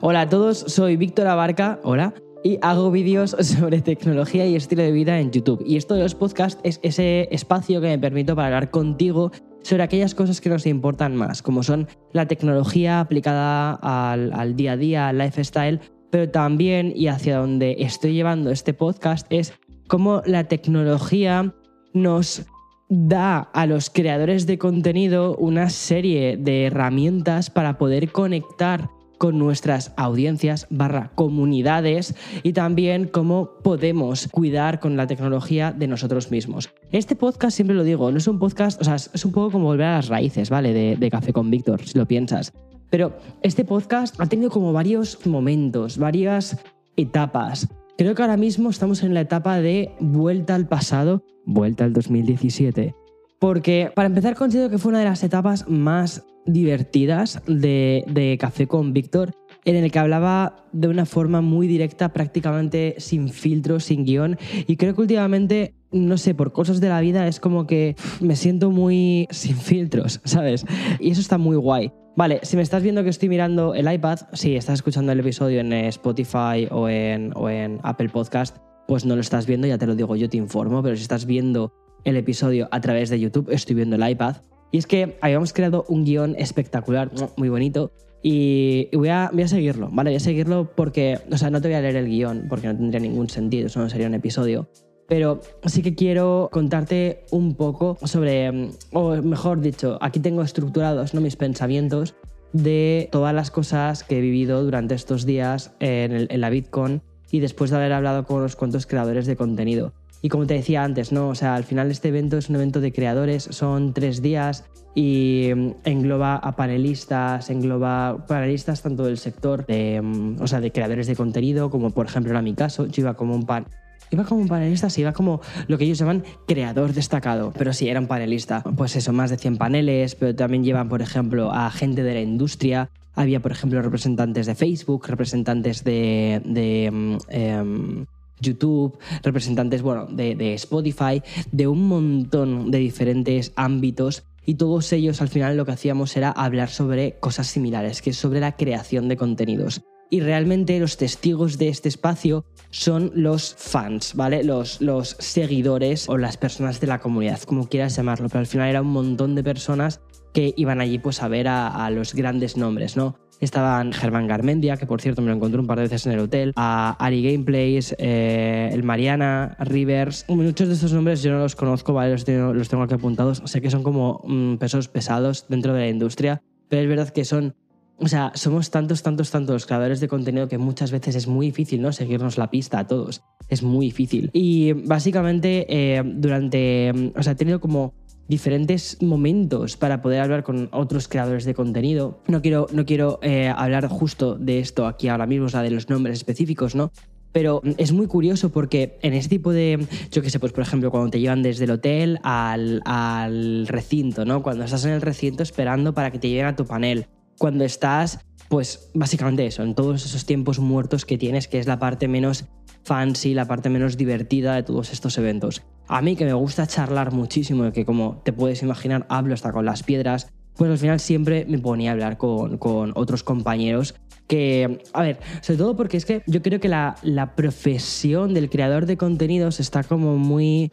Hola a todos, soy Víctor Abarca, hola, y hago vídeos sobre tecnología y estilo de vida en YouTube. Y esto de los podcasts es ese espacio que me permito para hablar contigo sobre aquellas cosas que nos importan más, como son la tecnología aplicada al, día a día, al lifestyle, pero también, y hacia donde estoy llevando este podcast, es cómo la tecnología nos da a los creadores de contenido una serie de herramientas para poder conectar con nuestras audiencias barra comunidades y también cómo podemos cuidar con la tecnología de nosotros mismos. Este podcast, siempre lo digo, no es un podcast, o sea, es un poco como volver a las raíces, ¿vale? De, Café con Víctor, si lo piensas. Pero este podcast ha tenido como varios momentos, varias etapas. Creo que ahora mismo estamos en la etapa de vuelta al pasado, vuelta al 2017. Porque para empezar considero que fue una de las etapas más divertidas de, Café con Víctor, en el que hablaba de una forma muy directa, prácticamente sin filtros, sin guion. Y creo que últimamente, no sé, por cosas de la vida es como que me siento muy sin filtros, ¿sabes? Y eso está muy guay. Vale, si me estás viendo que estoy mirando el iPad, si estás escuchando el episodio en Spotify o en, o en Apple Podcast, pues no lo estás viendo, ya te lo digo, yo te informo, pero si estás viendo el episodio a través de YouTube, estoy viendo el iPad, y es que habíamos creado un guion espectacular, muy bonito, y voy a, voy a seguirlo, ¿vale? Voy a seguirlo porque, o sea, no te voy a leer el guion porque no tendría ningún sentido, eso no sería un episodio. Pero sí que quiero contarte un poco sobre, o mejor dicho, aquí tengo estructurados ¿no? mis pensamientos de todas las cosas que he vivido durante estos días en, la Bitcoin y después de haber hablado con unos cuantos creadores de contenido. Y como te decía antes, ¿no? O sea, al final este evento es un evento de creadores, son tres días y mm, engloba a panelistas, engloba panelistas tanto del sector de, mm, o sea, de creadores de contenido, como por ejemplo era mi caso, yo iba como un pan. Iba como un panelista, sí, iba como lo que ellos llaman creador destacado, pero sí, era un panelista. Pues eso, más de 100 paneles, pero también llevan, por ejemplo, a gente de la industria, había, por ejemplo, representantes de Facebook, representantes de, de mm, em, YouTube, representantes bueno, de, Spotify, de un montón de diferentes ámbitos y todos ellos al final lo que hacíamos era hablar sobre cosas similares, que es sobre la creación de contenidos. Y realmente los testigos de este espacio son los fans, ¿vale? Los, los seguidores o las personas de la comunidad, como quieras llamarlo, pero al final era un montón de personas que iban allí pues a ver a los grandes nombres, ¿no? Estaban Germán Garmendia, que por cierto me lo encontré un par de veces en el hotel, a Ari Gameplays, eh, el Mariana, Rivers. Muchos de estos nombres yo no los conozco, ¿vale? Los tengo, los tengo aquí apuntados. Sé que son como mm, pesos pesados dentro de la industria, pero es verdad que son o sea, somos tantos, tantos, tantos creadores de contenido que muchas veces es muy difícil, ¿no? Seguirnos la pista a todos. Es muy difícil. Y básicamente, eh, durante. O sea, he tenido como diferentes momentos para poder hablar con otros creadores de contenido. No quiero, no quiero eh, hablar justo de esto aquí ahora mismo, o sea, de los nombres específicos, ¿no? Pero es muy curioso porque en ese tipo de, yo qué sé, pues por ejemplo, cuando te llevan desde el hotel al, al recinto, ¿no? Cuando estás en el recinto esperando para que te lleven a tu panel. Cuando estás, pues básicamente eso, en todos esos tiempos muertos que tienes, que es la parte menos fancy, la parte menos divertida de todos estos eventos. A mí que me gusta charlar muchísimo, que como te puedes imaginar hablo hasta con las piedras, pues al final siempre me ponía a hablar con, otros compañeros que, a ver, sobre todo porque es que yo creo que la, la, profesión del creador de contenidos está como muy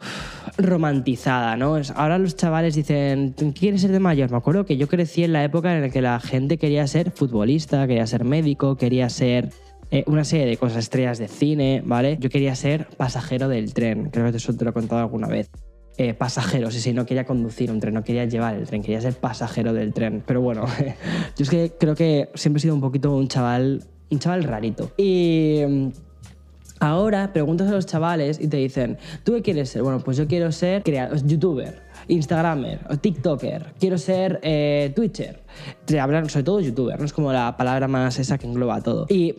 romantizada, ¿no? Ahora los chavales dicen, ¿qué quieres ser de mayor? Me acuerdo que yo crecí en la época en la que la gente quería ser futbolista, quería ser médico, quería ser eh, una serie de cosas, estrellas de cine, ¿vale? Yo quería ser pasajero del tren, creo que eso te lo he contado alguna vez. Eh, pasajero, sí, sí, no quería conducir un tren, no quería llevar el tren, quería ser pasajero del tren. Pero bueno, yo es que creo que siempre he sido un poquito un chaval, un chaval rarito. Y mm, ahora preguntas a los chavales y te dicen, ¿tú qué quieres ser? Bueno, pues yo quiero ser youtuber Instagramer o TikToker, quiero ser eh, Twitcher. Te hablan sobre todo youtuber, ¿no? Es como la palabra más esa que engloba todo. Y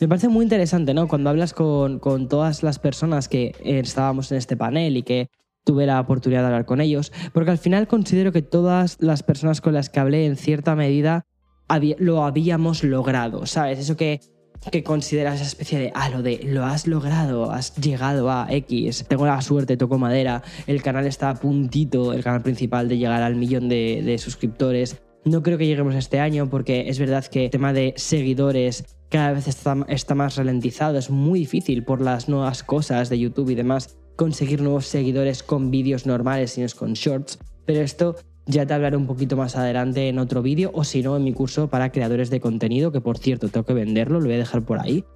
me parece muy interesante, ¿no? Cuando hablas con, con todas las personas que estábamos en este panel y que tuve la oportunidad de hablar con ellos, porque al final considero que todas las personas con las que hablé en cierta medida lo habíamos logrado, ¿sabes? Eso que que consideras esa especie de, ah, lo de, lo has logrado, has llegado a X, tengo la suerte, toco madera, el canal está a puntito, el canal principal, de llegar al millón de, suscriptores, No creo que lleguemos este año porque es verdad que el tema de seguidores cada vez está, está más ralentizado. Es muy difícil por las nuevas cosas de YouTube y demás conseguir nuevos seguidores con vídeos normales, sino es con shorts. Pero esto ya te hablaré un poquito más adelante en otro vídeo o si no en mi curso para creadores de contenido, que por cierto tengo que venderlo, lo voy a dejar por ahí.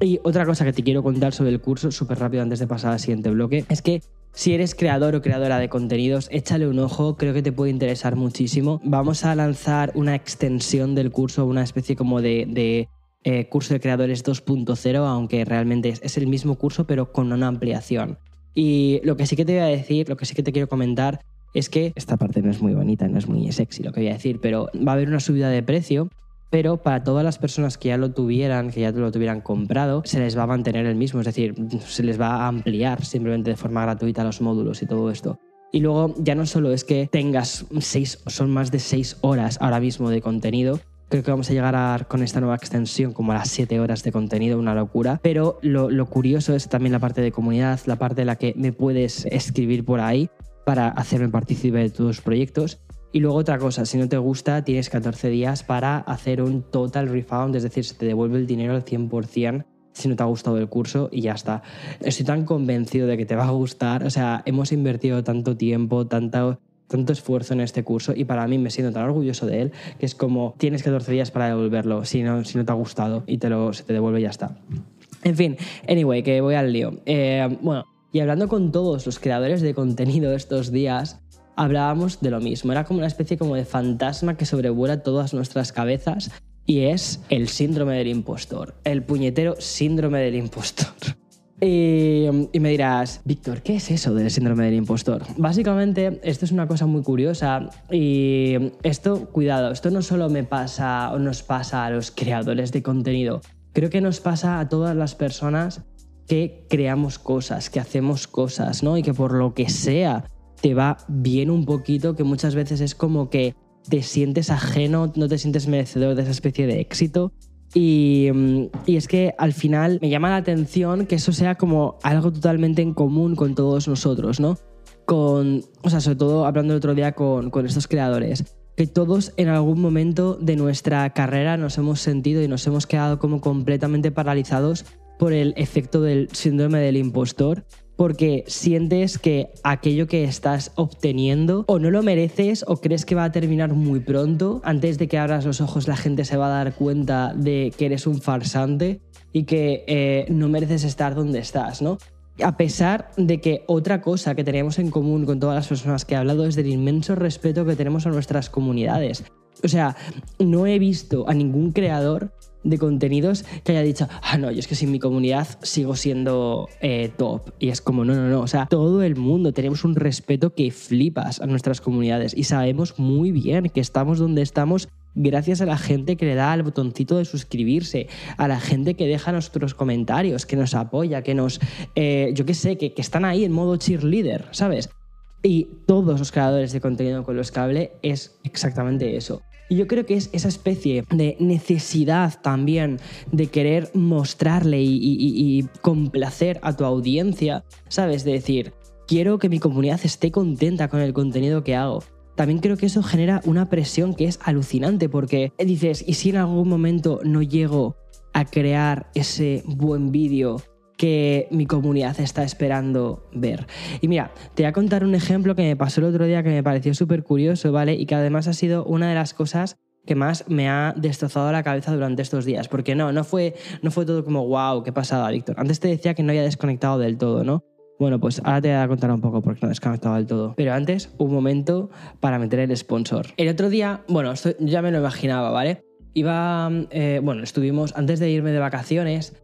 Y otra cosa que te quiero contar sobre el curso, súper rápido antes de pasar al siguiente bloque, es que si eres creador o creadora de contenidos, échale un ojo, creo que te puede interesar muchísimo. Vamos a lanzar una extensión del curso, una especie como de, eh, curso de creadores 2.0, aunque realmente es, es el mismo curso, pero con una ampliación. Y lo que sí que te voy a decir, lo que sí que te quiero comentar, es que esta parte no es muy bonita, no es muy sexy lo que voy a decir, pero va a haber una subida de precio pero para todas las personas que ya lo tuvieran, que ya lo tuvieran comprado, se les va a mantener el mismo, es decir, se les va a ampliar simplemente de forma gratuita los módulos y todo esto. Y luego ya no solo es que tengas seis, son más de seis horas ahora mismo de contenido, creo que vamos a llegar a, con esta nueva extensión como a las siete horas de contenido, una locura. Pero lo, curioso es también la parte de comunidad, la parte en la que me puedes escribir por ahí para hacerme partícipe de tus proyectos. Y luego otra cosa, si no te gusta, tienes 14 días para hacer un total refund, es decir, se te devuelve el dinero al 100% si no te ha gustado el curso y ya está. Estoy tan convencido de que te va a gustar, o sea, hemos invertido tanto tiempo, tanto, tanto esfuerzo en este curso y para mí me siento tan orgulloso de él que es como tienes 14 días para devolverlo si no, si no te ha gustado y te lo, se te devuelve y ya está. En fin, anyway, que voy al lío. Eh, bueno, y hablando con todos los creadores de contenido estos días, hablábamos de lo mismo. Era como una especie como de fantasma que sobrevuela todas nuestras cabezas y es el síndrome del impostor. El puñetero síndrome del impostor. Y, me dirás, Víctor, ¿qué es eso del síndrome del impostor? Básicamente, esto es una cosa muy curiosa y esto, cuidado, esto no solo me pasa o nos pasa a los creadores de contenido, creo que nos pasa a todas las personas que creamos cosas, que hacemos cosas, ¿no? Y que por lo que sea te va bien un poquito, que muchas veces es como que te sientes ajeno, no te sientes merecedor de esa especie de éxito. Y, mm, y, es que al final me llama la atención que eso sea como algo totalmente en común con todos nosotros, ¿no? Con, o sea, sobre todo hablando el otro día con estos creadores, que todos en algún momento de nuestra carrera nos hemos sentido y nos hemos quedado como completamente paralizados por el efecto del síndrome del impostor porque sientes que aquello que estás obteniendo o no lo mereces o crees que va a terminar muy pronto. Antes de que abras los ojos la gente se va a dar cuenta de que eres un farsante y que eh, no mereces estar donde estás, ¿no? A pesar de que otra cosa que tenemos en común con todas las personas que he hablado es del inmenso respeto que tenemos a nuestras comunidades. O sea, no he visto a ningún creador de contenidos que haya dicho, ah, no, yo es que sin mi comunidad sigo siendo eh, top. Y es como, no, no, no. O sea, todo el mundo tenemos un respeto que flipas a nuestras comunidades y sabemos muy bien que estamos donde estamos gracias a la gente que le da al botoncito de suscribirse, a la gente que deja nuestros comentarios, que nos apoya, que nos, eh, yo qué sé, que, que están ahí en modo cheerleader, ¿sabes? Y todos los creadores de contenido con los que hablé es exactamente eso. Y yo creo que es esa especie de necesidad también de querer mostrarle y, complacer a tu audiencia, ¿sabes? De decir, quiero que mi comunidad esté contenta con el contenido que hago. También creo que eso genera una presión que es alucinante porque dices, ¿y si en algún momento no llego a crear ese buen vídeo que mi comunidad está esperando ver. Y mira, te voy a contar un ejemplo que me pasó el otro día que me pareció súper curioso, ¿vale? Y que además ha sido una de las cosas que más me ha destrozado la cabeza durante estos días. Porque no, no fue, no fue todo como, wow, qué pasada, Víctor. Antes te decía que no había desconectado del todo, ¿no? Bueno, pues ahora te voy a contar un poco porque no he desconectado del todo. Pero antes, un momento para meter el sponsor. El otro día, bueno, esto ya me lo imaginaba, ¿vale? Iba, eh, bueno, estuvimos, antes de irme de vacaciones,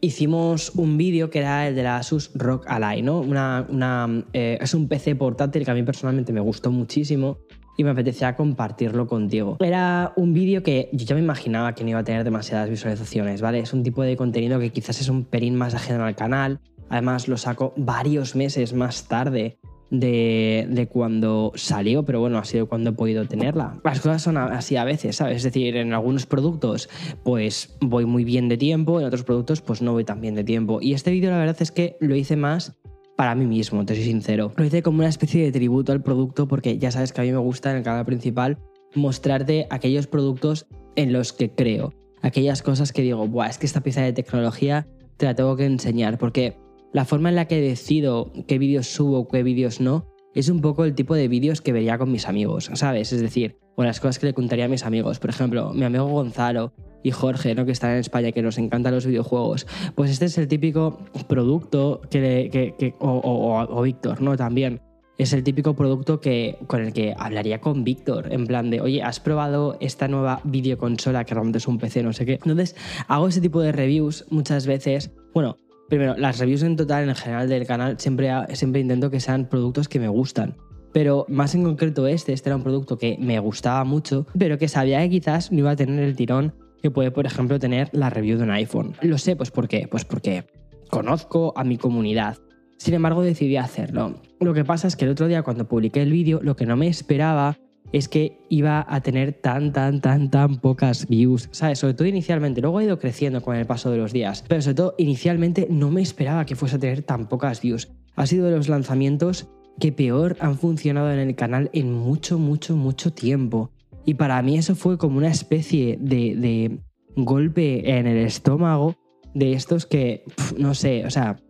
hicimos un vídeo que era el de la Asus Rock Ally, ¿no? Una, una eh, es un PC portátil que a mí personalmente me gustó muchísimo y me apetecía compartirlo contigo. Era un vídeo que yo ya me imaginaba que no iba a tener demasiadas visualizaciones, ¿vale? Es un tipo de contenido que quizás es un pelín más ajeno al canal. Además lo saco varios meses más tarde de, cuando salió, pero bueno, ha sido cuando he podido tenerla. Las cosas son así a veces, ¿sabes? Es decir, en algunos productos pues voy muy bien de tiempo, en otros productos pues no voy tan bien de tiempo. Y este vídeo la verdad es que lo hice más para mí mismo, te soy sincero. Lo hice como una especie de tributo al producto porque ya sabes que a mí me gusta en el canal principal mostrarte aquellos productos en los que creo. Aquellas cosas que digo, Buah, es que esta pieza de tecnología te la tengo que enseñar. Porque la forma en la que decido qué vídeos subo, qué vídeos no, es un poco el tipo de vídeos que vería con mis amigos, ¿sabes? Es decir, o las cosas que le contaría a mis amigos. Por ejemplo, mi amigo Gonzalo y Jorge, ¿no? que están en España, que nos encantan los videojuegos. Pues este es el típico producto que, o, Víctor, ¿no? También. Es el típico producto que, con el que hablaría con Víctor, en plan de, oye, ¿has probado esta nueva videoconsola que realmente es un PC, no sé qué? Entonces, hago ese tipo de reviews muchas veces. Bueno, primero, las reviews en total, en general del canal, siempre, siempre intento que sean productos que me gustan. Pero más en concreto este, este era un producto que me gustaba mucho, pero que sabía que quizás no iba a tener el tirón que puede, por ejemplo, tener la review de un iPhone. Lo sé, pues ¿por qué? Pues porque conozco a mi comunidad. Sin embargo, decidí hacerlo. Lo que pasa es que el otro día cuando publiqué el vídeo, lo que no me esperaba es que iba a tener tan, tan, tan, tan pocas views, ¿sabes? Sobre todo inicialmente, luego ha ido creciendo con el paso de los días, pero sobre todo inicialmente no me esperaba que fuese a tener tan pocas views. Ha sido de los lanzamientos que peor han funcionado en el canal en mucho, mucho, mucho tiempo. Y para mí eso fue como una especie de, golpe en el estómago de estos que, no sé, o sea,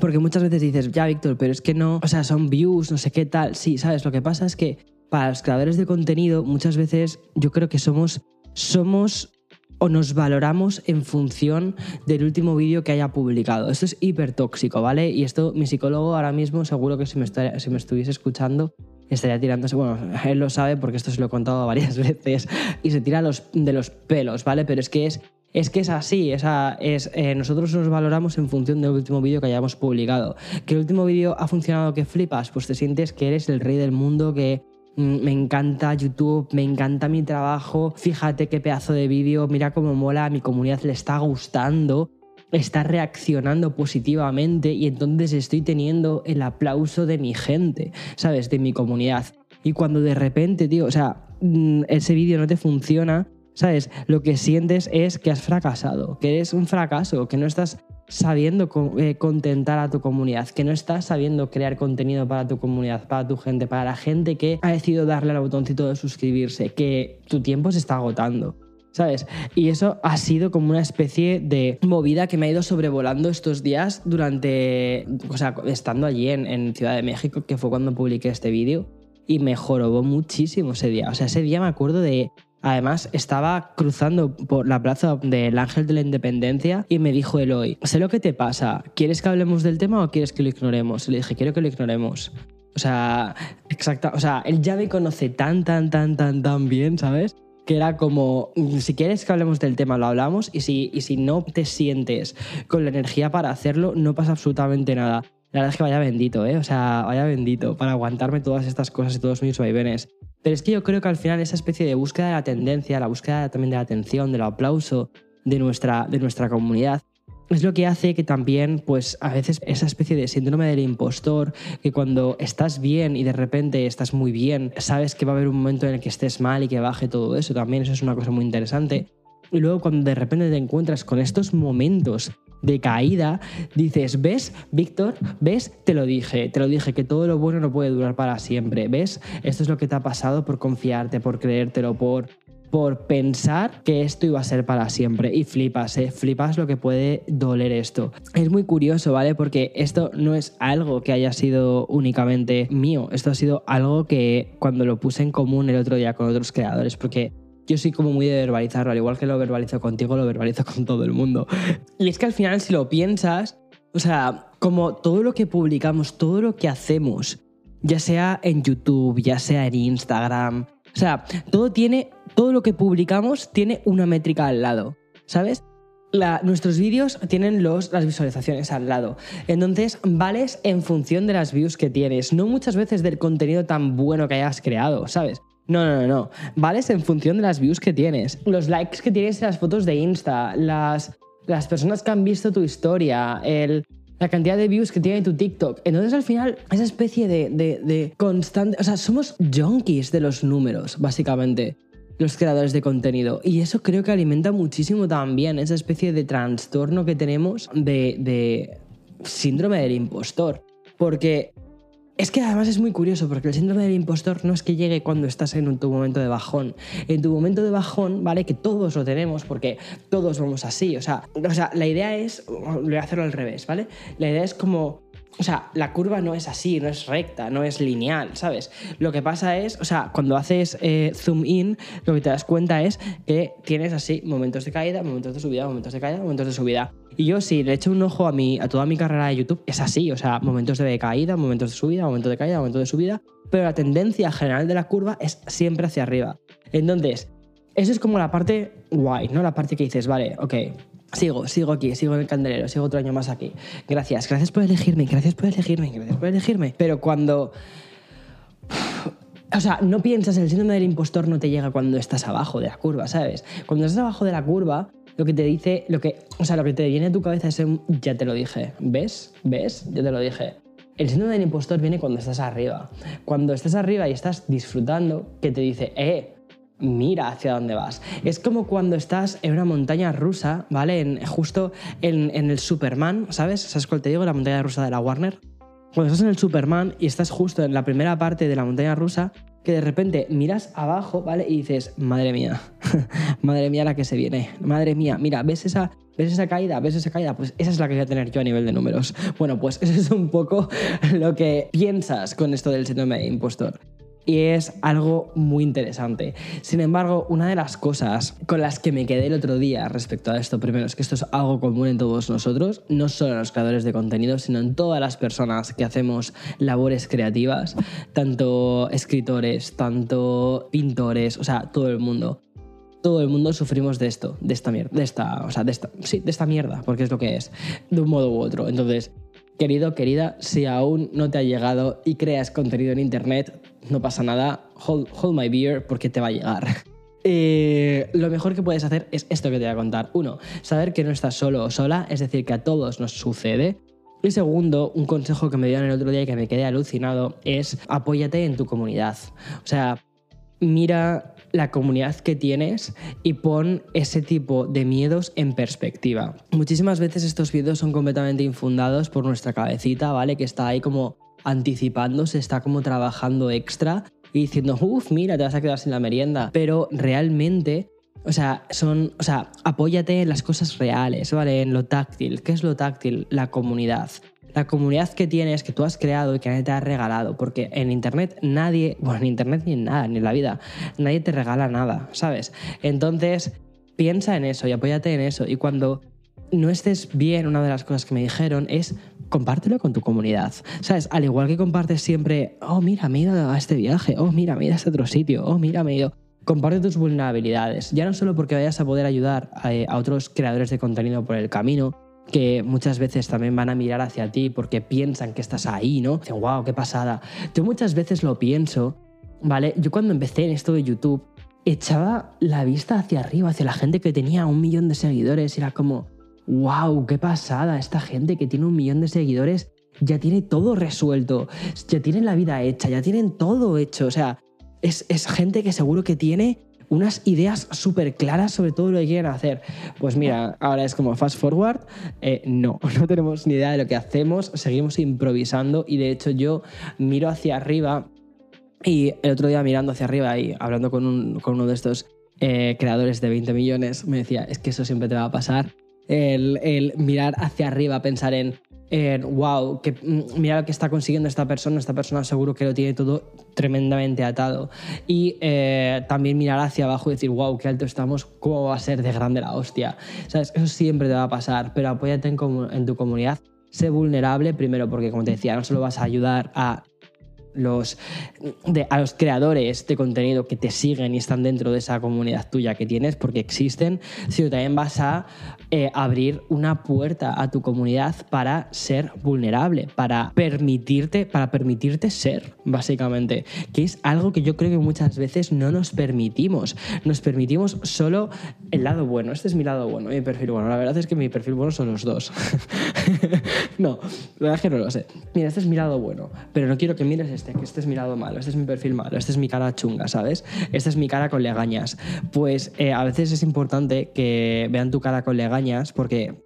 porque muchas veces dices, ya Víctor, pero es que no, o sea, son views, no sé qué tal. Sí, sabes, lo que pasa es que para los creadores de contenido muchas veces yo creo que somos, somos o nos valoramos en función del último vídeo que haya publicado. Esto es hiper tóxico, ¿vale? Y esto mi psicólogo ahora mismo seguro que si me, si me estuviese escuchando estaría tirándose, bueno, él lo sabe porque esto se lo he contado varias veces, y se tira los, de los pelos, ¿vale? Pero es que es, es que es así, esa, es, eh, nosotros nos valoramos en función del último vídeo que hayamos publicado. Que el último vídeo ha funcionado que flipas, pues te sientes que eres el rey del mundo, que me encanta YouTube, me encanta mi trabajo, fíjate qué pedazo de vídeo, mira cómo mola, mi comunidad le está gustando está reaccionando positivamente y entonces estoy teniendo el aplauso de mi gente, ¿sabes? De mi comunidad. Y cuando de repente, tío, o sea, mm, ese vídeo no te funciona, ¿sabes? Lo que sientes es que has fracasado, que eres un fracaso, que no estás sabiendo eh, contentar a tu comunidad, que no estás sabiendo crear contenido para tu comunidad, para tu gente, para la gente que ha decidido darle al botoncito de suscribirse, que tu tiempo se está agotando. ¿sabes? Y eso ha sido como una especie de movida que me ha ido sobrevolando estos días durante, o sea, estando allí en, Ciudad de México, que fue cuando publiqué este vídeo, y me jorobó muchísimo ese día. O sea, ese día me acuerdo de... Además, estaba cruzando por la plaza del Ángel de la Independencia y me dijo Eloy, sé lo que te pasa, ¿quieres que hablemos del tema o quieres que lo ignoremos? le dije, quiero que lo ignoremos. O sea, exacta, o sea, él ya me conoce tan, tan, tan, tan, tan bien, ¿sabes? que era como, si quieres que hablemos del tema, lo hablamos, y si, y si no te sientes con la energía para hacerlo, no pasa absolutamente nada. La verdad es que vaya bendito, ¿eh? O sea, vaya bendito para aguantarme todas estas cosas y todos mis vaivenes. Pero es que yo creo que al final esa especie de búsqueda de la tendencia, la búsqueda también de la atención, del aplauso de nuestra, de nuestra comunidad, es lo que hace que también, pues a veces esa especie de síndrome del impostor, que cuando estás bien y de repente estás muy bien, sabes que va a haber un momento en el que estés mal y que baje todo eso, también eso es una cosa muy interesante. Y luego cuando de repente te encuentras con estos momentos de caída, dices, ¿ves, Víctor? ¿Ves? Te lo dije, te lo dije, que todo lo bueno no puede durar para siempre. ¿Ves? Esto es lo que te ha pasado por confiarte, por creértelo, por por pensar que esto iba a ser para siempre. Y flipas, ¿eh? Flipas lo que puede doler esto. Es muy curioso, ¿vale? Porque esto no es algo que haya sido únicamente mío. Esto ha sido algo que cuando lo puse en común el otro día con otros creadores, porque yo soy como muy de verbalizarlo, al igual que lo verbalizo contigo, lo verbalizo con todo el mundo. Y es que al final, si lo piensas, o sea, como todo lo que publicamos, todo lo que hacemos, ya sea en YouTube, ya sea en Instagram, o sea, todo tiene, todo lo que publicamos tiene una métrica al lado, ¿sabes? nuestros vídeos tienen los, las visualizaciones al lado. Entonces, vales en función de las views que tienes, no muchas veces del contenido tan bueno que hayas creado, ¿sabes? No, no, no, no. Vales en función de las views que tienes, los likes que tienes en las fotos de Insta, las, las personas que han visto tu historia, la cantidad de views que tiene tu TikTok. Entonces al final, esa especie de, de, constante... O sea, somos junkies de los números, básicamente, los creadores de contenido. Y eso creo que alimenta muchísimo también esa especie de trastorno que tenemos de, de síndrome del impostor. Porque es que además es muy curioso porque el síndrome del impostor no es que llegue cuando estás en tu momento de bajón. En tu momento de bajón, ¿vale? Que todos lo tenemos porque todos vamos así. O sea, o sea la idea es, voy a hacerlo al revés, ¿vale? La idea es como o sea, la curva no es así, no es recta, no es lineal, ¿sabes? Lo que pasa es, o sea, cuando haces eh, zoom in, lo que te das cuenta es que tienes así momentos de caída, momentos de subida, momentos de caída, momentos de subida. Y yo si le echo un ojo a, mi, a toda mi carrera de YouTube, es así, o sea, momentos de caída, momentos de subida, momentos de caída, momentos de subida, pero la tendencia general de la curva es siempre hacia arriba. Entonces, eso es como la parte guay, ¿no? La parte que dices, vale, ok, Sigo, sigo aquí, sigo en el candelero, sigo otro año más aquí. Gracias, gracias por elegirme, gracias por elegirme, gracias por elegirme. Pero cuando... O sea, no piensas, el síndrome del impostor no te llega cuando estás abajo de la curva, ¿sabes? Cuando estás abajo de la curva, lo que te dice, lo que, o sea, lo que te viene a tu cabeza es un, ya te lo dije, ¿ves? ¿Ves? Ya te lo dije. El síndrome del impostor viene cuando estás arriba. Cuando estás arriba y estás disfrutando, que te dice, eh, mira hacia dónde vas. Es como cuando estás en una montaña rusa, ¿vale? En, justo en, el Superman, ¿sabes? ¿Sabes cuál te digo? La montaña rusa de la Warner. Cuando estás en el Superman y estás justo en la primera parte de la montaña rusa, que de repente miras abajo, ¿vale? Y dices, madre mía, madre mía la que se viene, madre mía, mira, ¿ves esa, ¿ves esa caída? ¿Ves esa caída? Pues esa es la que voy a tener yo a nivel de números. Bueno, pues eso es un poco lo que piensas con esto del síndrome de impostor y es algo muy interesante. Sin embargo, una de las cosas con las que me quedé el otro día respecto a esto, primero, es que esto es algo común en todos nosotros, no solo en los creadores de contenido, sino en todas las personas que hacemos labores creativas, tanto escritores, tanto pintores, o sea, todo el mundo todo el mundo sufrimos de esto, de esta mierda, de esta, o sea, de esta, sí, de esta mierda, porque es lo que es, de un modo u otro. Entonces, querido, querida, si aún no te ha llegado y creas contenido en internet, no pasa nada, hold, my beer porque te va a llegar. Eh, lo mejor que puedes hacer es esto que te voy a contar. Uno, saber que no estás solo o sola, es decir, que a todos nos sucede. Y segundo, un consejo que me dieron el otro día y que me quedé alucinado es apóyate en tu comunidad. O sea, mira la comunidad que tienes y pon ese tipo de miedos en perspectiva. Muchísimas veces estos miedos son completamente infundados por nuestra cabecita, ¿vale? Que está ahí como anticipándose, está como trabajando extra y diciendo, uff, mira, te vas a quedar sin la merienda. Pero realmente, o sea, son, o sea, apóyate en las cosas reales, ¿vale? En lo táctil. ¿Qué es lo táctil? La comunidad. La comunidad que tienes, que tú has creado y que nadie te ha regalado. Porque en Internet nadie, bueno, en Internet ni en nada, ni en la vida, nadie te regala nada, ¿sabes? Entonces, piensa en eso y apóyate en eso. Y cuando no estés bien, una de las cosas que me dijeron es compártelo con tu comunidad. ¿Sabes? Al igual que compartes siempre, oh, mira, me he ido a este viaje, oh, mira, me he ido a este otro sitio, oh, mira, me he ido. Comparte tus vulnerabilidades, ya no solo porque vayas a poder ayudar a, a otros creadores de contenido por el camino, que muchas veces también van a mirar hacia ti porque piensan que estás ahí, ¿no? Dicen, wow, qué pasada. Yo muchas veces lo pienso, ¿vale? Yo cuando empecé en esto de YouTube, echaba la vista hacia arriba, hacia la gente que tenía un millón de seguidores, y era como, wow, qué pasada, esta gente que tiene un millón de seguidores ya tiene todo resuelto, ya tienen la vida hecha, ya tienen todo hecho, o sea, es, gente que seguro que tiene unas ideas súper claras sobre todo lo que quieren hacer. Pues mira, ahora es como fast forward, eh, no, no tenemos ni idea de lo que hacemos, seguimos improvisando y de hecho yo miro hacia arriba y el otro día mirando hacia arriba y hablando con, uno de estos eh, creadores de 20 millones, me decía, es que eso siempre te va a pasar el, mirar hacia arriba, pensar en, wow, que, mm, mira lo que está consiguiendo esta persona, esta persona seguro que lo tiene todo tremendamente atado. Y eh, también mirar hacia abajo y decir, wow, qué alto estamos, cómo va a ser de grande la hostia. ¿Sabes? Eso siempre te va a pasar, pero apóyate en, en tu comunidad. Sé vulnerable, primero porque, como te decía, no solo vas a ayudar a a los creadores de contenido que te siguen y están dentro de esa comunidad tuya que tienes, porque existen, sino también vas a eh, abrir una puerta a tu comunidad para ser vulnerable, para permitirte, para permitirte ser, básicamente, que es algo que yo creo que muchas veces no nos permitimos. Nos permitimos solo el lado bueno. Este es mi lado bueno, mi perfil bueno. La verdad es que mi perfil bueno son los dos. no, la verdad es que no lo sé. Mira, este es mi lado bueno, pero no quiero que mires este, que este es mi lado malo, este es mi perfil malo, este es mi cara chunga, ¿sabes? Esta es mi cara con legañas. Pues eh, a veces es importante que vean tu cara con legañas porque,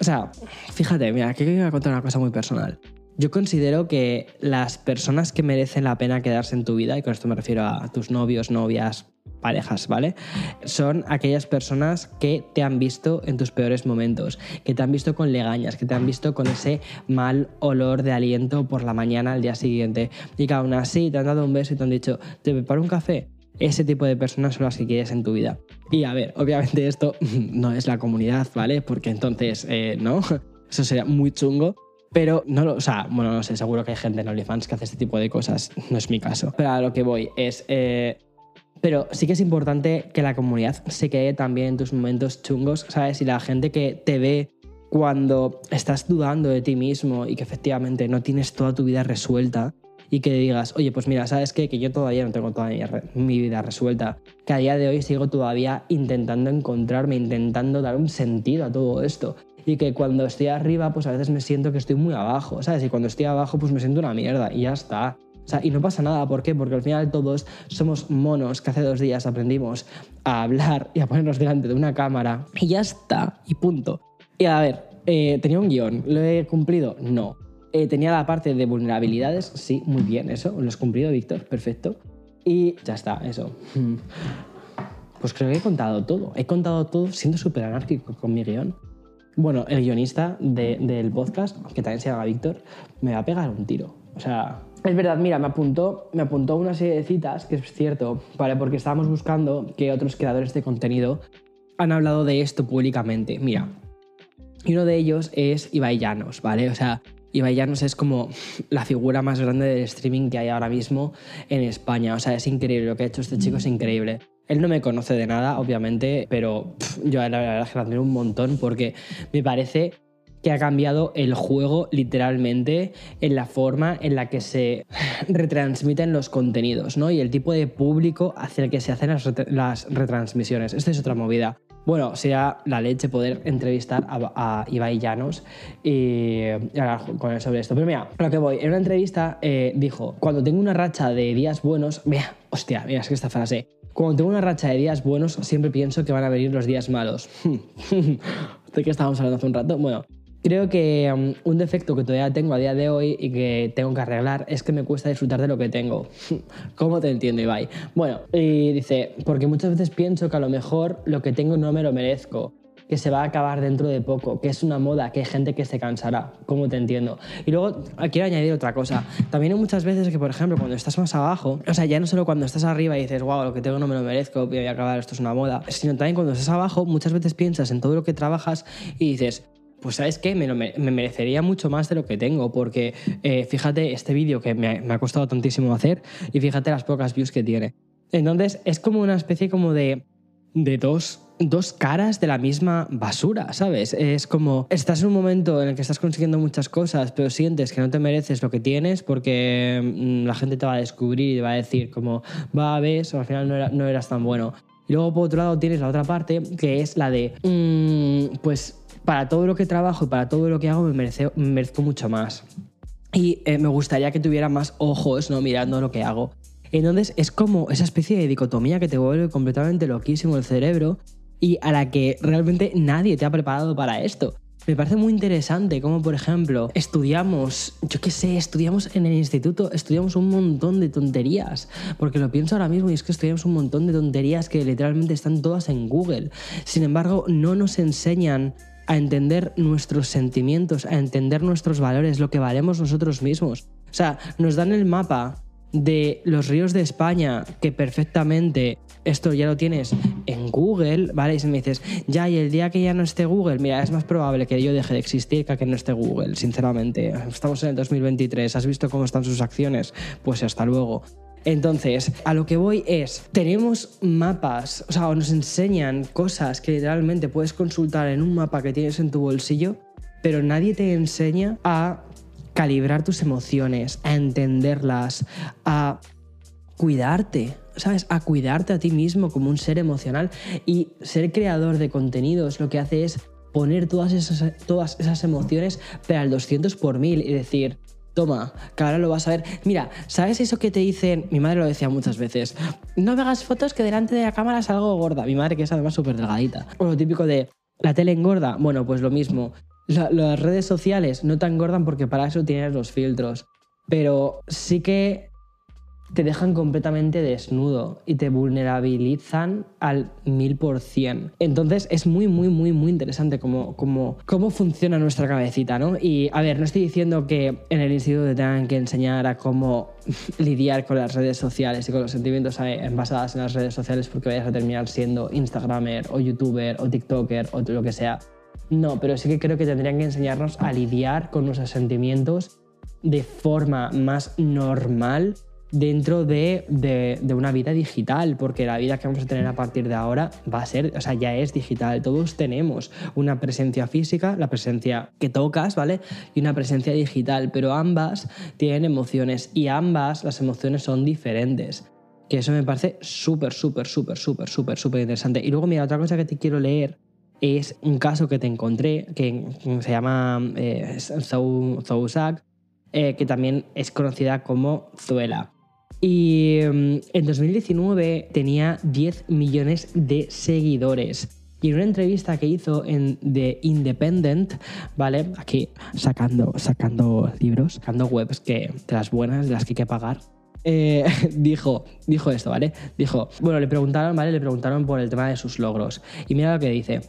o sea, fíjate, mira, aquí voy a contar una cosa muy personal. Yo considero que las personas que merecen la pena quedarse en tu vida, y con esto me refiero a tus novios, novias, parejas, ¿vale? Son aquellas personas que te han visto en tus peores momentos, que te han visto con legañas, que te han visto con ese mal olor de aliento por la mañana al día siguiente y que aún así te han dado un beso y te han dicho, ¿te preparo un café? Ese tipo de personas son las que quieres en tu vida. Y a ver, obviamente esto no es la comunidad, ¿vale? Porque entonces, eh, ¿no? Eso sería muy chungo. Pero no lo, o sea, bueno, no sé, seguro que hay gente en OnlyFans que hace este tipo de cosas, no es mi caso. Pero a lo que voy es, eh, pero sí que es importante que la comunidad se quede también en tus momentos chungos, ¿sabes? Y la gente que te ve cuando estás dudando de ti mismo y que efectivamente no tienes toda tu vida resuelta y que digas, oye, pues mira, ¿sabes qué? Que yo todavía no tengo toda mi, mi vida resuelta, que a día de hoy sigo todavía intentando encontrarme, intentando dar un sentido a todo esto y que cuando estoy arriba, pues a veces me siento que estoy muy abajo, ¿sabes? Y cuando estoy abajo, pues me siento una mierda y ya está. O sea, y no pasa nada, ¿por qué? Porque al final todos somos monos que hace dos días aprendimos a hablar y a ponernos delante de una cámara y ya está, y punto. Y a ver, eh, tenía un guion, ¿lo he cumplido? No. Eh, tenía la parte de vulnerabilidades, sí, muy bien, eso, lo has cumplido, Víctor, perfecto. Y ya está, eso. Pues creo que he contado todo. He contado todo siendo súper anárquico con mi guion. Bueno, el guionista del podcast, que también se llama Víctor, me va a pegar un tiro. O sea, es verdad, mira, me apuntó, me apuntó una serie de citas, que es cierto, ¿vale? Porque estábamos buscando que otros creadores de contenido han hablado de esto públicamente. Mira, y uno de ellos es Ibai Llanos, ¿vale? O sea, Ibai Llanos es como la figura más grande del streaming que hay ahora mismo en España. O sea, es increíble lo que ha hecho este chico, es increíble. Él no me conoce de nada, obviamente, pero yo la verdad es que lo admiro un montón porque me parece que ha cambiado el juego literalmente en la forma en la que se retransmiten los contenidos, ¿no? Y el tipo de público hacia el que se hacen las, retransmisiones. Esta es otra movida. Bueno, sería la leche poder entrevistar a, Ibai Llanos y, hablar con él sobre esto. Pero mira, a lo que voy, en una entrevista eh, dijo, cuando tengo una racha de días buenos, mira, hostia, mira, es que esta frase, cuando tengo una racha de días buenos, siempre pienso que van a venir los días malos. ¿De qué estábamos hablando hace un rato? Bueno, creo que um, un defecto que todavía tengo a día de hoy y que tengo que arreglar es que me cuesta disfrutar de lo que tengo. ¿Cómo te entiendo, Ibai? Bueno, y dice, porque muchas veces pienso que a lo mejor lo que tengo no me lo merezco que se va a acabar dentro de poco, que es una moda, que hay gente que se cansará, como te entiendo. Y luego quiero añadir otra cosa. También hay muchas veces que, por ejemplo, cuando estás más abajo, o sea, ya no solo cuando estás arriba y dices, wow, lo que tengo no me lo merezco, voy a acabar, esto es una moda, sino también cuando estás abajo, muchas veces piensas en todo lo que trabajas y dices, pues sabes qué, me, me, merecería mucho más de lo que tengo, porque eh, fíjate este vídeo que me, me, ha costado tantísimo hacer y fíjate las pocas views que tiene. Entonces es como una especie como de, de dos dos caras de la misma basura, ¿sabes? Es como, estás en un momento en el que estás consiguiendo muchas cosas, pero sientes que no te mereces lo que tienes porque mm, la gente te va a descubrir y va a decir como, va, ves, al final no, no eras tan bueno. Y luego por otro lado tienes la otra parte que es la de, mm, pues para todo lo que trabajo y para todo lo que hago me, merezco mucho más. Y eh, me gustaría que tuviera más ojos ¿no? mirando lo que hago. Entonces es como esa especie de dicotomía que te vuelve completamente loquísimo el cerebro y a la que realmente nadie te ha preparado para esto. Me parece muy interesante como, por ejemplo, estudiamos, yo qué sé, estudiamos en el instituto, estudiamos un montón de tonterías, porque lo pienso ahora mismo y es que estudiamos un montón de tonterías que literalmente están todas en Google. Sin embargo, no nos enseñan a entender nuestros sentimientos, a entender nuestros valores, lo que valemos nosotros mismos. O sea, nos dan el mapa de los ríos de España, que perfectamente esto ya lo tienes en Google, ¿vale? Y si me dices, ya, y el día que ya no esté Google, mira, es más probable que yo deje de existir que que no esté Google, sinceramente. Estamos en el 2023, ¿has visto cómo están sus acciones? Pues hasta luego. Entonces, a lo que voy es, tenemos mapas, o sea, nos enseñan cosas que literalmente puedes consultar en un mapa que tienes en tu bolsillo, pero nadie te enseña a calibrar tus emociones, a entenderlas, a cuidarte, ¿sabes? A cuidarte a ti mismo como un ser emocional. Y ser creador de contenidos lo que hace es poner todas esas, todas esas emociones, pero al 200 por mil y decir, toma, que ahora lo vas a ver. Mira, ¿sabes eso que te dicen? Mi madre lo decía muchas veces. No me hagas fotos que delante de la cámara salgo gorda. Mi madre que es además súper delgadita. O lo típico de, la tele engorda. Bueno, pues lo mismo la- las redes sociales no te engordan porque para eso tienes los filtros, pero sí que te dejan completamente desnudo y te vulnerabilizan al mil por cien. Entonces es muy, muy, muy, muy interesante cómo, cómo, cómo funciona nuestra cabecita, ¿no? Y a ver, no estoy diciendo que en el instituto te tengan que enseñar a cómo lidiar con las redes sociales y con los sentimientos eh, basados en las redes sociales porque vayas a terminar siendo Instagramer o YouTuber o TikToker o lo que sea. No, pero sí que creo que tendrían que enseñarnos a lidiar con nuestros sentimientos de forma más normal dentro de, de- una vida digital, porque la vida que vamos a tener a partir de ahora va a ser, o sea, ya es digital. Todos tenemos una presencia física, la presencia que tocas, ¿vale? Y una presencia digital, pero ambas tienen emociones y ambas las emociones son diferentes. Que eso me parece súper, súper, súper, súper, súper, súper interesante. Y luego, mira, otra cosa que te quiero leer es un caso que te encontré que se llama eh, Zou- Zousak, eh, que también es conocida como Zuela. Y mm, en 2019 tenía 10 millones de seguidores. Y en una entrevista que hizo en The Independent, ¿vale? Aquí sacando, sacando libros, sacando webs que, de las buenas, de las que hay que pagar. eh, dijo, dijo esto, ¿vale? Dijo, bueno, le preguntaron, ¿vale? Le preguntaron por el tema de sus logros. Y mira lo que dice.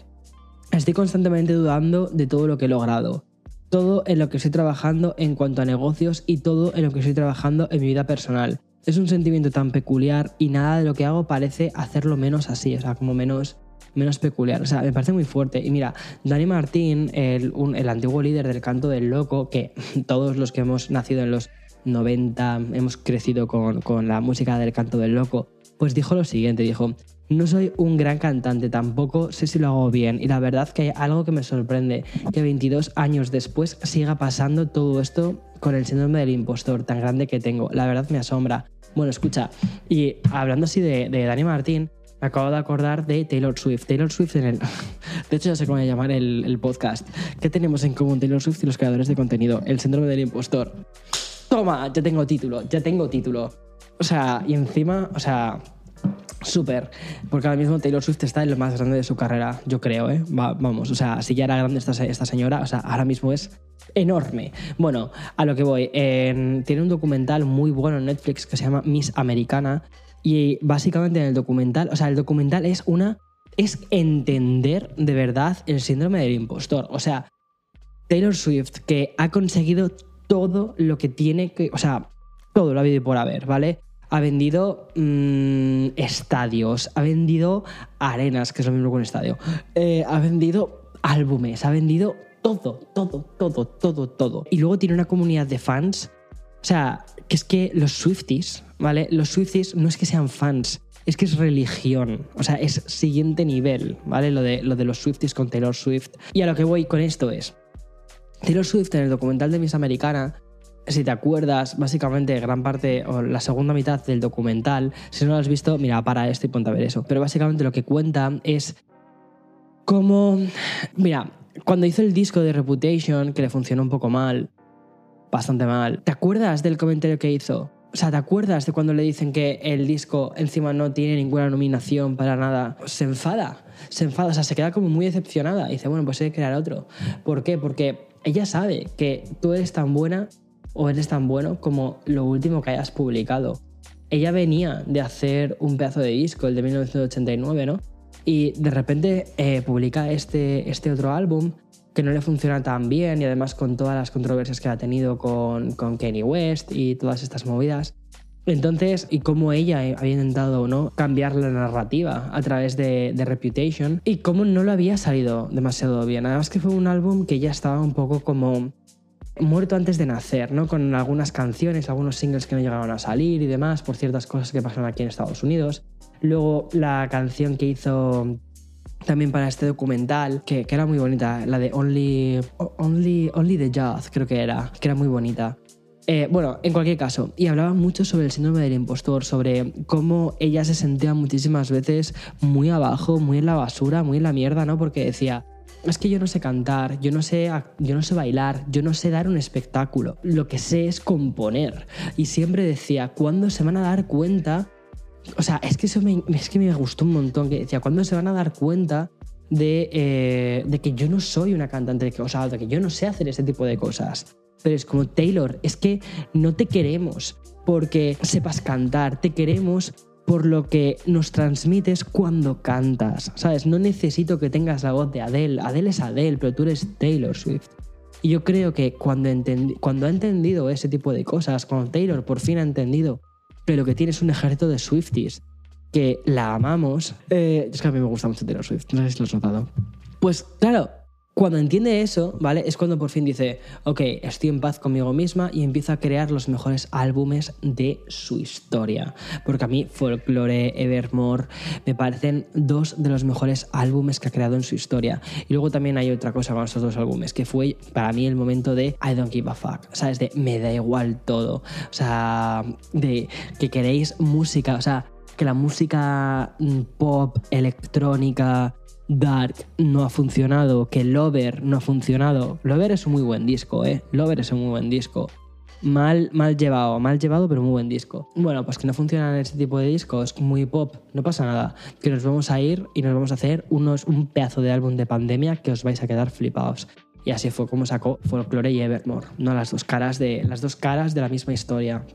Estoy constantemente dudando de todo lo que he logrado. Todo en lo que estoy trabajando en cuanto a negocios y todo en lo que estoy trabajando en mi vida personal. Es un sentimiento tan peculiar y nada de lo que hago parece hacerlo menos así, o sea, como menos, menos peculiar. O sea, me parece muy fuerte. Y mira, Dani Martín, el, el antiguo líder del canto del loco, que todos los que hemos nacido en los 90 hemos crecido con, con la música del canto del loco, pues dijo lo siguiente, dijo, no soy un gran cantante, tampoco sé si lo hago bien y la verdad que hay algo que me sorprende, que 22 años después siga pasando todo esto con el síndrome del impostor tan grande que tengo. La verdad me asombra. Bueno, escucha, y hablando así de, Dani Martín, me acabo de acordar de Taylor Swift. Taylor Swift en el... De hecho, ya sé cómo llamar el podcast. ¿Qué tenemos en común Taylor Swift y los creadores de contenido? El síndrome del impostor. Toma, ya tengo título, ya tengo título. O sea, y encima, o sea, súper. Porque ahora mismo Taylor Swift está en lo más grande de su carrera, yo creo, ¿eh? Va- vamos, o sea, si ya era grande esta, esta señora, o sea, ahora mismo es enorme. Bueno, a lo que voy. en- tiene un documental muy bueno en Netflix que se llama Miss Americana. Y básicamente en el documental, o sea, el documental es una. es entender de verdad el síndrome del impostor. O sea, Taylor Swift, que ha conseguido todo lo que tiene que. O sea, todo lo ha habido por haber, ¿vale? Ha vendido mm, estadios, ha vendido arenas, que es lo mismo que un estadio. eh, ha vendido álbumes, ha vendido todo, todo, todo, todo, todo. Y luego tiene una comunidad de fans. O sea, que es que los Swifties, ¿vale? Los Swifties no es que sean fans, es que es religión. O sea, es siguiente nivel, ¿vale? Lo de, lo de los Swifties con Taylor Swift. Y a lo que voy con esto es. Taylor Swift en el documental de Miss Americana, si te acuerdas, básicamente gran parte o la segunda mitad del documental, si no lo has visto, mira, para esto y ponte a ver eso. Pero básicamente lo que cuenta es cómo, mira, cuando hizo el disco de Reputation, que le funcionó un poco mal, bastante mal, ¿te acuerdas del comentario que hizo? O sea, ¿te acuerdas de cuando le dicen que el disco encima no tiene ninguna nominación para nada? Se enfada, se enfada, o sea, se queda como muy decepcionada. Dice, bueno, pues hay que crear otro. ¿Por qué? Porque ella sabe que tú eres tan buena o eres tan bueno como lo último que hayas publicado. Ella venía de hacer un pedazo de disco, el de 1989, ¿no? Y de repente eh, publica este, este otro álbum que no le funciona tan bien y además con todas las controversias que ha tenido con, con Kanye West y todas estas movidas. Entonces, y cómo ella había intentado ¿no? cambiar la narrativa a través de, de Reputation y cómo no lo había salido demasiado bien. Además que fue un álbum que ya estaba un poco como muerto antes de nacer, ¿no? Con algunas canciones, algunos singles que no llegaron a salir y demás por ciertas cosas que pasaron aquí en Estados Unidos. Luego la canción que hizo también para este documental, que, que era muy bonita, la de Only, Only, Only the Youth, creo que era, que era muy bonita. Eh, bueno, en cualquier caso, y hablaba mucho sobre el síndrome del impostor, sobre cómo ella se sentía muchísimas veces muy abajo, muy en la basura, muy en la mierda, ¿no? Porque decía, es que yo no sé cantar, yo no sé, yo no sé bailar, yo no sé dar un espectáculo. Lo que sé es componer. Y siempre decía, ¿cuándo se van a dar cuenta? O sea, es que eso me, es que me gustó un montón. Que decía, ¿cuándo se van a dar cuenta de, eh, de que yo no soy una cantante, o sea, de que yo no sé hacer ese tipo de cosas. Pero es como, Taylor, es que no te queremos porque sepas cantar, te queremos por lo que nos transmites cuando cantas, ¿sabes? No necesito que tengas la voz de Adele, Adele es Adele, pero tú eres Taylor Swift. Y yo creo que cuando, cuando ha entendido ese tipo de cosas, cuando Taylor por fin ha entendido lo que tiene es un ejército de Swifties, que la amamos, eh, es que a mí me gusta mucho Taylor Swift, no sé si lo has notado. Pues claro, cuando entiende eso, ¿vale? Es cuando por fin dice, ok, estoy en paz conmigo misma y empieza a crear los mejores álbumes de su historia. Porque a mí Folklore, Evermore, me parecen dos de los mejores álbumes que ha creado en su historia. Y luego también hay otra cosa con estos dos álbumes, que fue para mí el momento de I don't give a fuck, ¿sabes? De me da igual todo. O sea, de que queréis música, o sea, que la música mm, pop, electrónica, Dark no ha funcionado, que Lover no ha funcionado. Lover es un muy buen disco, ¿eh? Lover es un muy buen disco. Mal, mal llevado, mal llevado, pero muy buen disco. Bueno, pues que no funcionan este tipo de discos, muy pop, no pasa nada. Que nos vamos a ir y nos vamos a hacer unos, un pedazo de álbum de pandemia que os vais a quedar flipados. Y así fue como sacó Folklore y Evermore, ¿no? Las dos caras de, las dos caras de la misma historia.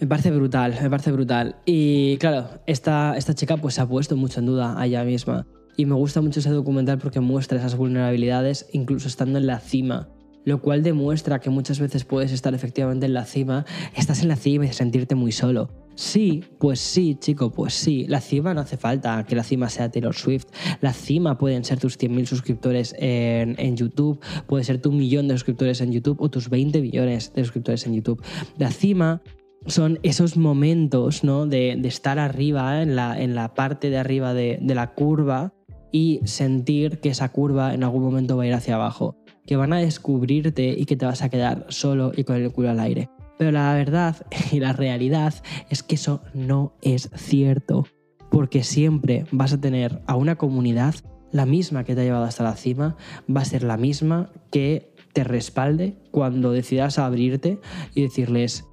Me parece brutal, me parece brutal. Y claro, esta, esta chica pues se ha puesto mucho en duda ella misma. Y me gusta mucho ese documental porque muestra esas vulnerabilidades incluso estando en la cima. Lo cual demuestra que muchas veces puedes estar efectivamente en la cima, estás en la cima y sentirte muy solo. Sí, pues sí, chico, pues sí. La cima no hace falta que la cima sea Taylor Swift. La cima pueden ser tus 100.000 suscriptores en, en, YouTube, puede ser tu millón de suscriptores en YouTube o tus 20 millones de suscriptores en YouTube. La cima son esos momentos ¿no? de, estar arriba, en la, en la parte de arriba de, de la curva y sentir que esa curva en algún momento va a ir hacia abajo, que van a descubrirte y que te vas a quedar solo y con el culo al aire. Pero la verdad y la realidad es que eso no es cierto, porque siempre vas a tener a una comunidad la misma que te ha llevado hasta la cima, va a ser la misma que te respalde cuando decidas abrirte y decirles,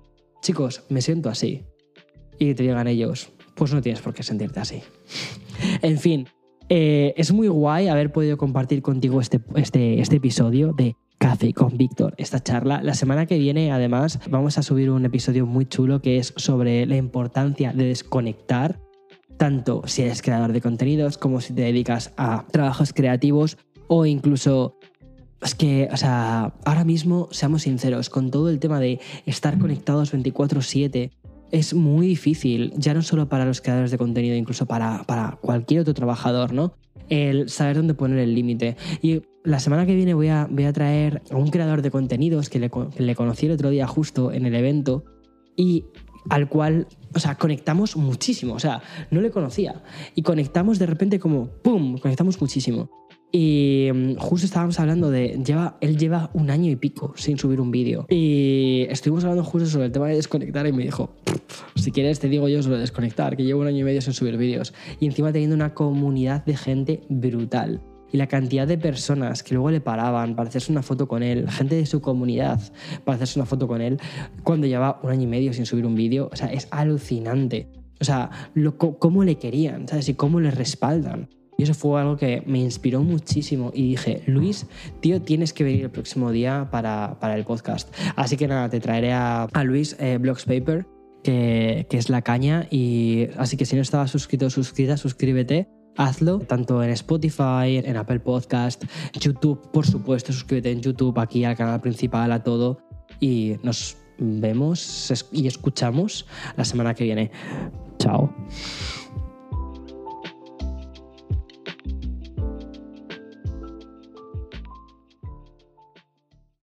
chicos, me siento así. Y te digan ellos, pues no tienes por qué sentirte así. en fin, eh, es muy guay haber podido compartir contigo este, este, este episodio de Café con Víctor, esta charla. La semana que viene, además, vamos a subir un episodio muy chulo que es sobre la importancia de desconectar, tanto si eres creador de contenidos como si te dedicas a trabajos creativos o incluso es que, o sea, ahora mismo, seamos sinceros, con todo el tema de estar conectados 24/7, es muy difícil, ya no solo para los creadores de contenido, incluso para, para cualquier otro trabajador, ¿no? El saber dónde poner el límite. Y la semana que viene voy a, voy a traer a un creador de contenidos que le, que le conocí el otro día justo en el evento y al cual, o sea, conectamos muchísimo, o sea, no le conocía y conectamos de repente como, ¡pum!, conectamos muchísimo. Y mm, justo estábamos hablando de. Lleva, él lleva un año y pico sin subir un vídeo. Y estuvimos hablando justo sobre el tema de desconectar y me dijo: Si quieres, te digo yo sobre desconectar, que llevo un año y medio sin subir vídeos. Y encima teniendo una comunidad de gente brutal. Y la cantidad de personas que luego le paraban para hacerse una foto con él, gente de su comunidad para hacerse una foto con él, cuando lleva un año y medio sin subir un vídeo, o sea, es alucinante. O sea, lo, cómo le querían, ¿sabes? Y cómo le respaldan. Y eso fue algo que me inspiró muchísimo y dije, Luis, tío, tienes que venir el próximo día para, el podcast. Así que nada, te traeré a, Luis eh, Blogs Paper, que, es la caña. Y así que si no estabas suscrito o suscrita, suscríbete. Hazlo tanto en Spotify, en Apple Podcast, YouTube, por supuesto, suscríbete en YouTube, aquí al canal principal, a todo. Y nos vemos y escuchamos la semana que viene. Chao.